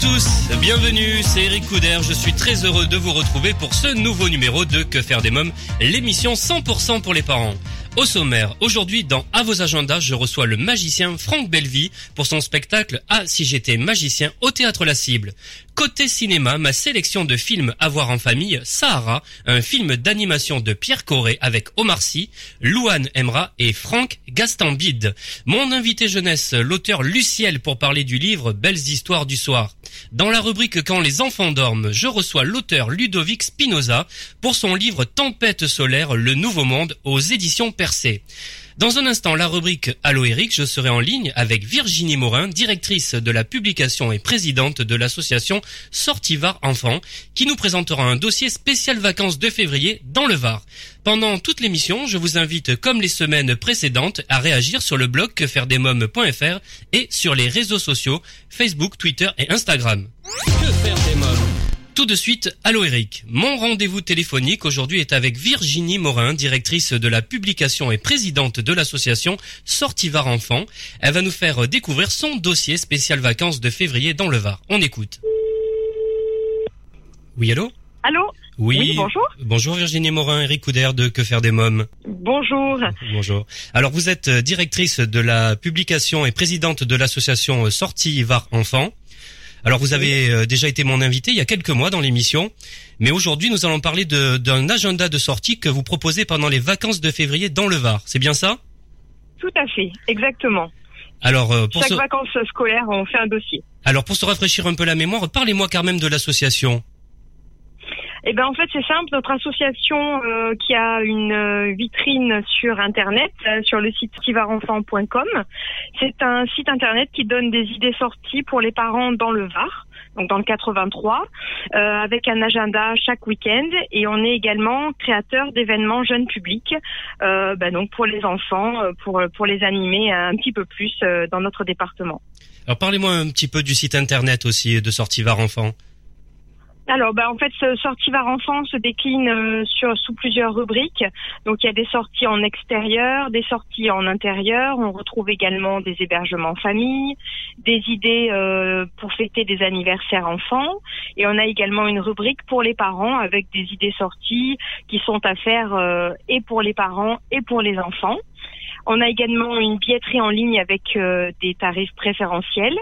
tous, bienvenue, c'est Eric Couder, je suis très heureux de vous retrouver pour ce nouveau numéro de Que faire des mômes, l'émission 100% pour les parents. Au sommaire, aujourd'hui dans À vos agendas, je reçois le magicien Franck Bellevie pour son spectacle Ah si j'étais magicien au théâtre La Cible. Côté cinéma, ma sélection de films à voir en famille, Sahara, un film d'animation de Pierre Corré avec Omar Sy, Louane Emra et Franck Gastambide. Mon invité jeunesse, l'auteur Luciel pour parler du livre Belles histoires du soir. Dans la rubrique Quand les enfants dorment, je reçois l'auteur Ludovic Spinoza pour son livre Tempête solaire, le nouveau monde aux éditions Percé. Dans un instant, la rubrique Allo Eric, je serai en ligne avec Virginie Morin, directrice de la publication et présidente de l'association Sortivar Enfants, qui nous présentera un dossier spécial vacances de février dans le Var. Pendant toute l'émission, je vous invite, comme les semaines précédentes, à réagir sur le blog quefairedesmoms.fr et sur les réseaux sociaux Facebook, Twitter et Instagram. Que faire des mômes? Tout de suite, allô Eric. Mon rendez-vous téléphonique aujourd'hui est avec Virginie Morin, directrice de la publication et présidente de l'association Sortivar Enfants. Elle va nous faire découvrir son dossier spécial vacances de février dans le Var. On écoute. Oui, allô? Allô? Oui. Oui, bonjour. Bonjour Virginie Morin, Eric Couder de Que faire des mômes. Bonjour. Bonjour. Alors vous êtes euh, directrice de la publication et présidente de l'association Sortie Var Enfants. Alors vous avez euh, déjà été mon invité il y a quelques mois dans l'émission, mais aujourd'hui nous allons parler d'un agenda de sortie que vous proposez pendant les vacances de février dans le Var. C'est bien ça? Tout à fait, exactement. Alors euh, pour Chaque vacances scolaires, on fait un dossier. alors pour se rafraîchir un peu la mémoire, parlez-moi quand même de l'association. Eh ben en fait c'est simple, notre association euh, qui a une euh, vitrine sur internet, euh, sur le site tivarenfant.com, c'est un site internet qui donne des idées sorties pour les parents dans le Var, donc dans le 83, euh, avec un agenda chaque week-end et on est également créateur d'événements jeunes publics, euh, ben, donc pour les enfants, euh, pour pour les animer un petit peu plus dans notre département. Alors parlez-moi un petit peu du site internet aussi de Sortie Var Enfants. Alors, bah, en fait, ce Sortivar Enfant se décline euh, sur sous plusieurs rubriques. Donc, il y a des sorties en extérieur, des sorties en intérieur. On retrouve également des hébergements famille, des idées euh, pour fêter des anniversaires enfants. Et on a également une rubrique pour les parents avec des idées sorties qui sont à faire euh, et pour les parents et pour les enfants. On a également une billetterie en ligne avec euh, des tarifs préférentiels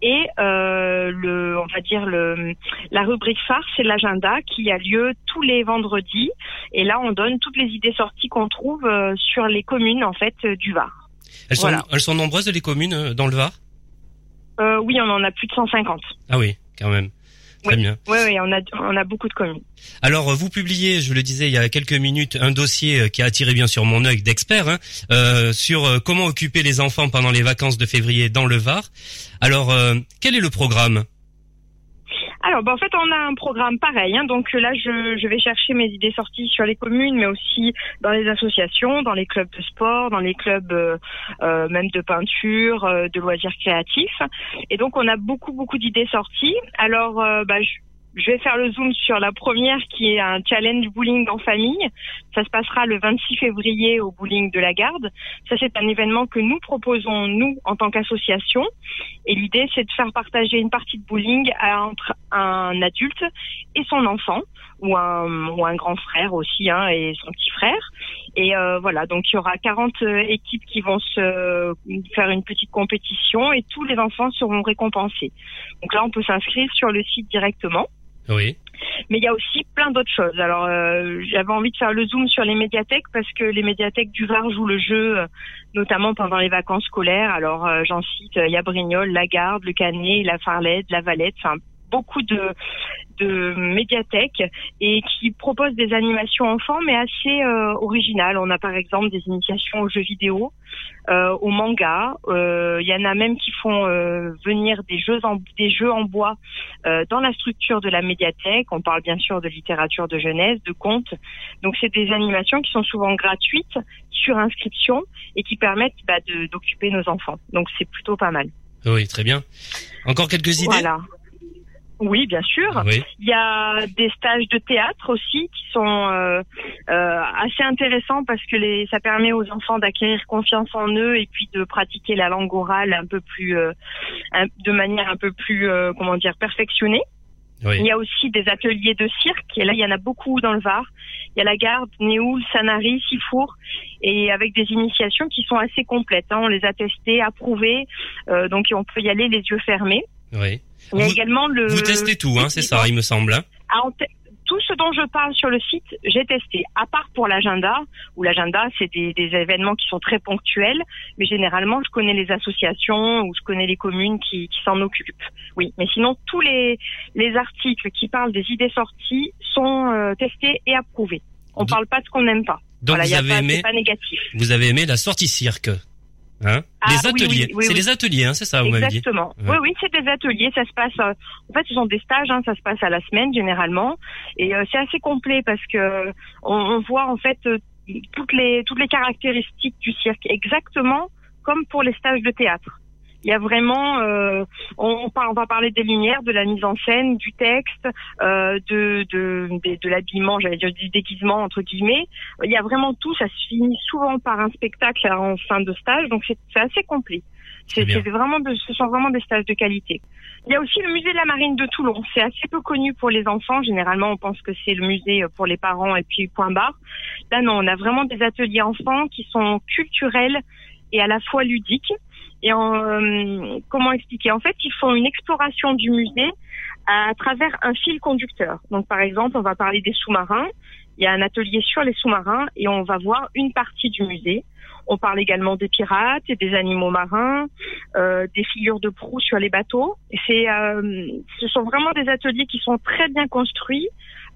et euh, le, on va dire le, la rubrique phare, c'est l'agenda qui a lieu tous les vendredis. Et là, on donne toutes les idées sorties qu'on trouve euh, sur les communes en fait du Var. Elles sont, elles sont nombreuses les communes dans le Var? Euh, oui, on en a plus de 150. Ah oui, quand même. Très bien. Oui, oui, on a, on a beaucoup de communes. Alors, euh, vous publiez, je le disais il y a quelques minutes, un dossier euh, qui a attiré bien sûr mon œil d'expert hein, euh, sur comment occuper les enfants pendant les vacances de février dans le Var. Alors, euh, quel est le programme? Alors, bah, en fait, on a un programme pareil. Hein, donc là, je, je vais chercher mes idées sorties sur les communes, mais aussi dans les associations, dans les clubs de sport, dans les clubs euh, euh, même de peinture, euh, de loisirs créatifs. Et donc, on a beaucoup, beaucoup d'idées sorties. Alors, euh, bah, je, je vais faire le zoom sur la première qui est un challenge bowling en famille. Ça se passera le 26 février au bowling de la Garde. Ça, c'est un événement que nous proposons, nous, en tant qu'association. Et l'idée, c'est de faire partager une partie de bowling entre un adulte et son enfant, ou un, ou un grand frère aussi, hein, et son petit frère. Et euh, voilà, donc il y aura 40 euh, équipes qui vont se faire une petite compétition et tous les enfants seront récompensés. Donc là, on peut s'inscrire sur le site directement. Mais il y a aussi plein d'autres choses. Alors, euh, j'avais envie de faire le zoom sur les médiathèques parce que les médiathèques du Var jouent le jeu, euh, notamment pendant les vacances scolaires. Alors, euh, j'en cite, il y a Brignoles, la Garde, le Canet, la Farlette, la Valette, beaucoup de, de médiathèques et qui proposent des animations enfants, mais assez euh, originales. On a par exemple des initiations aux jeux vidéo, euh, au manga. Euh, il y en a même qui font euh, venir des jeux en, des jeux en bois euh, dans la structure de la médiathèque. On parle bien sûr de littérature de jeunesse, de contes. Donc c'est des animations qui sont souvent gratuites sur inscription et qui permettent bah, d'occuper nos enfants. Donc c'est plutôt pas mal. Oui, très bien. Encore quelques idées? Voilà. Oui, bien sûr. Oui. Il y a des stages de théâtre aussi qui sont euh, euh, assez intéressants parce que les, ça permet aux enfants d'acquérir confiance en eux et puis de pratiquer la langue orale un peu plus, euh, un- de manière un peu plus, euh, comment dire, perfectionnée. Il Oui. y a aussi des ateliers de cirque, et là, il y en a beaucoup dans le Var. Il y a la Garde, Néoul, Sanary, Sifour, et avec des initiations qui sont assez complètes. hein. On les a testées, approuvées, euh, donc on peut y aller les yeux fermés. Oui. Il y a Vous- également le... Vous testez tout, hein, c'est ça, il me semble. hein Ah, Tout ce dont je parle sur le site, j'ai testé, à part pour l'agenda, où l'agenda, c'est des, des événements qui sont très ponctuels, mais généralement, je connais les associations ou je connais les communes qui, qui s'en occupent. Oui, mais sinon, tous les, les articles qui parlent des idées sorties sont euh, testés et approuvés. On Donc- parle pas de ce qu'on n'aime pas. Donc voilà, vous avez pas, aimé, c'est pas négatif. vous avez aimé la sortie cirque, hein Ah, Les ateliers. oui, oui, c'est les ateliers, hein, c'est ça, vous m'avez dit. Exactement. Oui, oui, c'est des ateliers. Ça se passe. euh, en fait, ce sont des stages. Hein, ça se passe à la semaine généralement, et euh, c'est assez complet parce que on, on voit en fait euh, toutes les toutes les caractéristiques du cirque exactement comme pour les stages de théâtre. Il y a vraiment, euh, on, on, va parler des lumières, de la mise en scène, du texte, euh, de de, de, de l'habillement, j'allais dire du déguisement entre guillemets. Il y a vraiment tout. Ça se finit souvent par un spectacle en fin de stage, donc c'est assez complet. C'est vraiment, de- ce sont vraiment des stages de qualité. Il y a aussi le musée de la marine de Toulon. C'est assez peu connu pour les enfants. Généralement, on pense que c'est le musée pour les parents et puis point barre. Là, non, on a vraiment des ateliers enfants qui sont culturels et à la fois ludiques. Et en, euh, comment expliquer? En fait, ils font une exploration du musée à travers un fil conducteur. Donc, par exemple, on va parler des sous-marins. Il y a un atelier sur les sous-marins et on va voir une partie du musée. On parle également des pirates et des animaux marins, euh, des figures de proue sur les bateaux. C'est, euh, ce sont vraiment des ateliers qui sont très bien construits,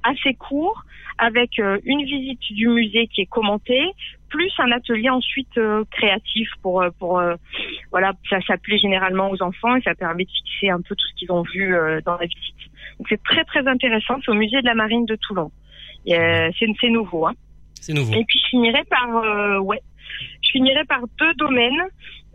assez courts, avec euh, une visite du musée qui est commentée, plus un atelier ensuite euh, créatif pour euh, pour euh, voilà ça s'appelait généralement aux enfants et ça permet de fixer un peu tout ce qu'ils ont vu euh, dans la visite. Donc c'est très très intéressant. C'est au musée de la Marine de Toulon. Euh, c'est c'est nouveau. Hein. C'est nouveau. Et puis je finirai par euh, ouais, je finirai par deux domaines.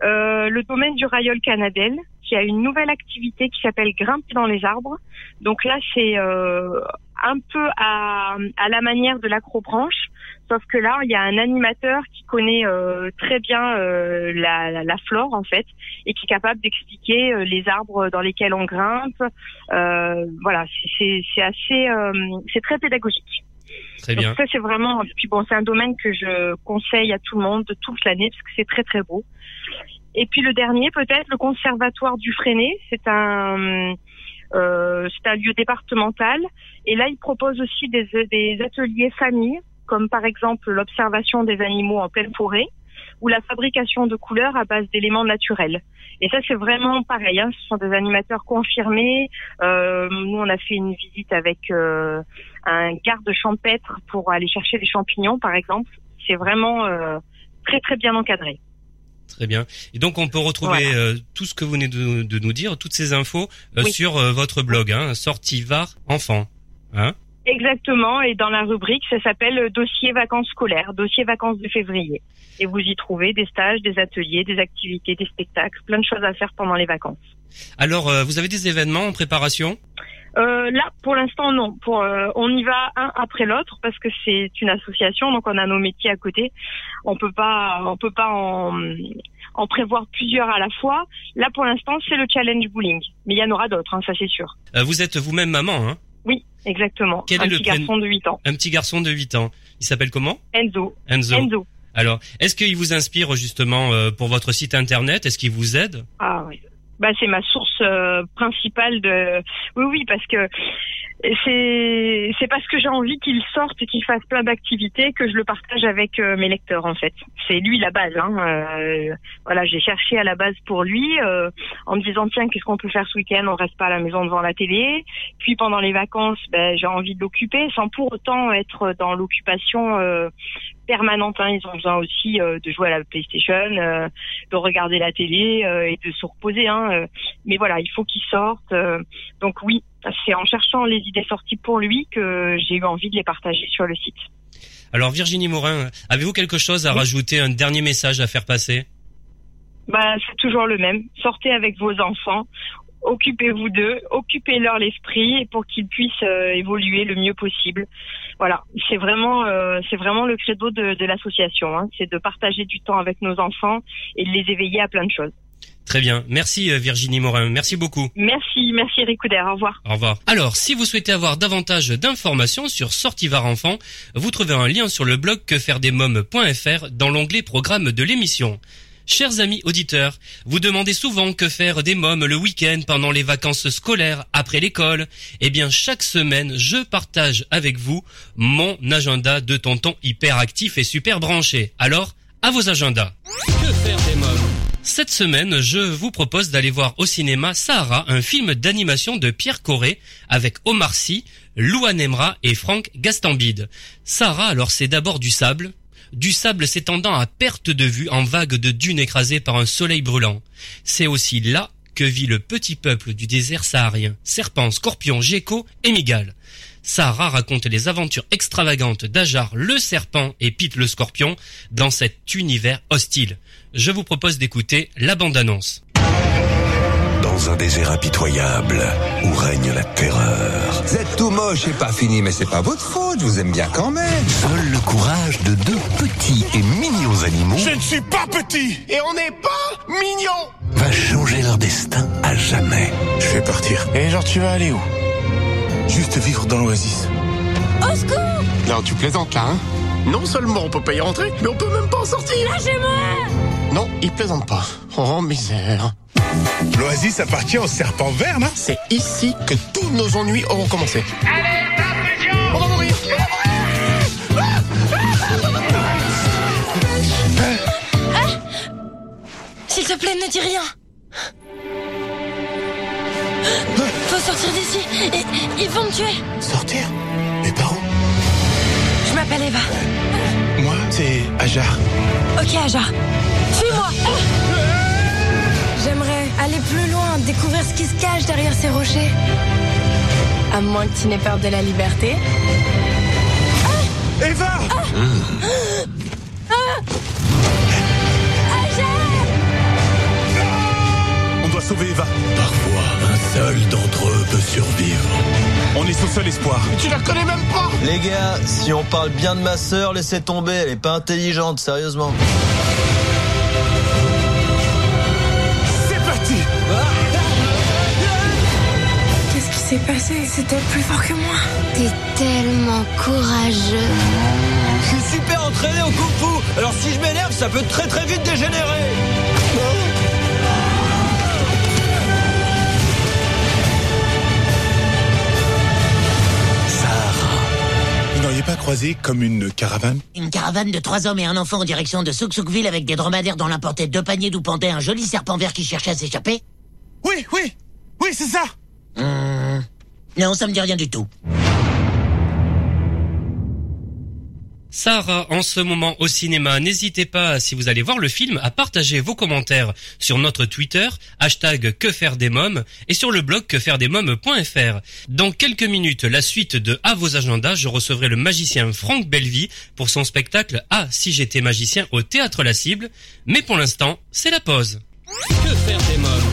Euh, le domaine du Rayol Canadel, qui a une nouvelle activité qui s'appelle grimper dans les arbres. Donc là, c'est euh, un peu à, à la manière de l'acrobranche, sauf que là, il y a un animateur qui connaît euh, très bien euh, la, la, la flore en fait, et qui est capable d'expliquer euh, les arbres dans lesquels on grimpe. Voilà, c'est- assez, c'est très pédagogique. Très Donc bien. ça c'est vraiment puis bon c'est un domaine que je conseille à tout le monde de toute l'année parce que c'est très très beau. Et puis le dernier peut-être le conservatoire du Freinet, c'est un c'est un lieu départemental et là il propose aussi des, des ateliers famille comme par exemple l'observation des animaux en pleine forêt ou la fabrication de couleurs à base d'éléments naturels. Et ça c'est vraiment pareil, hein, ce sont des animateurs confirmés. Euh, nous on a fait une visite avec euh, un garde champêtre pour aller chercher des champignons, par exemple. C'est vraiment euh, très très bien encadré. Très bien. Et donc on peut retrouver Voilà. tout ce que vous venez de, de nous dire, toutes ces infos Oui. sur votre blog, hein, Sortivar Enfant. Hein Exactement, et dans la rubrique, ça s'appelle euh, dossier vacances scolaires, dossier vacances de février. Et vous y trouvez des stages, des ateliers, des activités, des spectacles, plein de choses à faire pendant les vacances. Alors, euh, vous avez des événements en préparation? Euh, là, pour l'instant, non. Pour, euh, on y va un après l'autre parce que c'est une association, donc on a nos métiers à côté. On peut pas, on peut pas en, en prévoir plusieurs à la fois. Là, pour l'instant, c'est le challenge bowling, mais il y en aura d'autres, hein, ça c'est sûr. Vous êtes vous-même maman, hein? Exactement. Quel un est petit garçon de 8 ans, Un petit garçon de 8 ans. Il s'appelle comment Enzo. Enzo. Enzo. Alors, est-ce qu'il vous inspire justement euh, pour votre site internet? Est-ce qu'il vous aide? Ah oui. Bah, c'est ma source euh, principale de. Oui, oui, parce que c'est c'est parce que j'ai envie qu'il sorte qu'il fasse plein d'activités que je le partage avec euh, mes lecteurs en fait. C'est lui la base. Hein. Euh, voilà, j'ai cherché à la base pour lui en me disant tiens qu'est-ce qu'on peut faire ce week-end? On reste pas à la maison devant la télé. Puis pendant les vacances, ben, j'ai envie de l'occuper sans pour autant être dans l'occupation permanente. Hein. Ils ont besoin aussi euh, de jouer à la PlayStation, euh, de regarder la télé euh, et de se reposer. Hein. Mais voilà, il faut qu'ils sortent. donc oui, c'est en cherchant les idées sorties pour lui que j'ai eu envie de les partager sur le site. Alors Virginie Morin, avez-vous quelque chose à rajouter, un dernier message à faire passer? Bah, c'est toujours le même. Sortez avec vos enfants occupez-vous d'eux, occupez-leur l'esprit pour qu'ils puissent euh, évoluer le mieux possible. Voilà, c'est vraiment, euh, c'est vraiment le credo de, de l'association, hein. c'est de partager du temps avec nos enfants et de les éveiller à plein de choses. Très bien. Merci euh, Virginie Morin. Merci beaucoup. Merci, merci Eric Couder. Au revoir. Au revoir. Alors, si vous souhaitez avoir davantage d'informations sur Sortivar Enfant, vous trouvez un lien sur le blog quefairedesmoms.fr dans l'onglet programme de l'émission. Chers amis auditeurs, vous demandez souvent que faire des mômes le week-end pendant les vacances scolaires après l'école. Eh bien, chaque semaine, je partage avec vous mon agenda de tonton hyper actif et super branché. Alors, à vos agendas. Que faire des mômes? Cette semaine, je vous propose d'aller voir au cinéma Sahara, un film d'animation de Pierre Corré avec Omar Sy, Louane Emra et Franck Gastambide. Sahara, alors c'est d'abord du sable, du sable s'étendant à perte de vue en vagues de dunes écrasées par un soleil brûlant. C'est aussi là que vit le petit peuple du désert saharien, serpents, scorpions, geckos et migales. Sahara raconte les aventures extravagantes d'Ajar le serpent et Pete le scorpion dans cet univers hostile. Je vous propose d'écouter la bande-annonce dans un désert impitoyable où règne la terreur. Vous êtes tout moche et pas fini, mais c'est pas votre faute, je vous aime bien quand même. Seul le courage de deux petits et mignons animaux. Je ne suis pas petit et on n'est pas mignon va changer leur destin à jamais. Je vais partir. Et genre, tu vas aller où? Juste vivre dans l'oasis. Au secours Non, tu plaisantes là, hein Non seulement on peut pas y rentrer, mais on peut même pas en sortir Lâchez-moi Non, il plaisante pas. Oh, misère. L'oasis appartient au serpent vert, non? C'est ici que tous nos ennuis auront commencé. Allez, On va mourir S'il te plaît, ne dis rien Faut sortir d'ici Ils vont me tuer Sortir? Mais par où Je m'appelle Eva. Moi, c'est Ajar. Ok, Ajar. Suis-moi aller plus loin, découvrir ce qui se cache derrière ces rochers. À moins que tu n'aies peur de la liberté. Eva On doit sauver Eva. Parfois, un seul d'entre eux peut survivre. On est son seul espoir. Tu la connais même pas Les gars, si on parle bien de ma sœur, laissez tomber, elle est pas intelligente, sérieusement. S'est passé C'était plus fort que moi. T'es tellement courageux. Je suis super entraîné au kung fu, alors si je m'énerve, ça peut très très vite dégénérer. Vous n'auriez pas croisé comme une caravane? Une caravane de trois hommes et un enfant en direction de Souksoukville avec des dromadaires dont l'un portait deux paniers d'où pendait un joli serpent vert qui cherchait à s'échapper? Oui, oui Oui, c'est ça Hum, Non, ça me dit rien du tout. Sarah, en ce moment au cinéma, n'hésitez pas, si vous allez voir le film, à partager vos commentaires sur notre Twitter, hashtag que faire des mômes, et sur le blog quefairedesmoms.fr. Dans quelques minutes, la suite de À vos agendas, je recevrai le magicien Franck Bellevie pour son spectacle Ah, si j'étais magicien au Théâtre La Cible. Mais pour l'instant, c'est la pause. Que faire des mômes?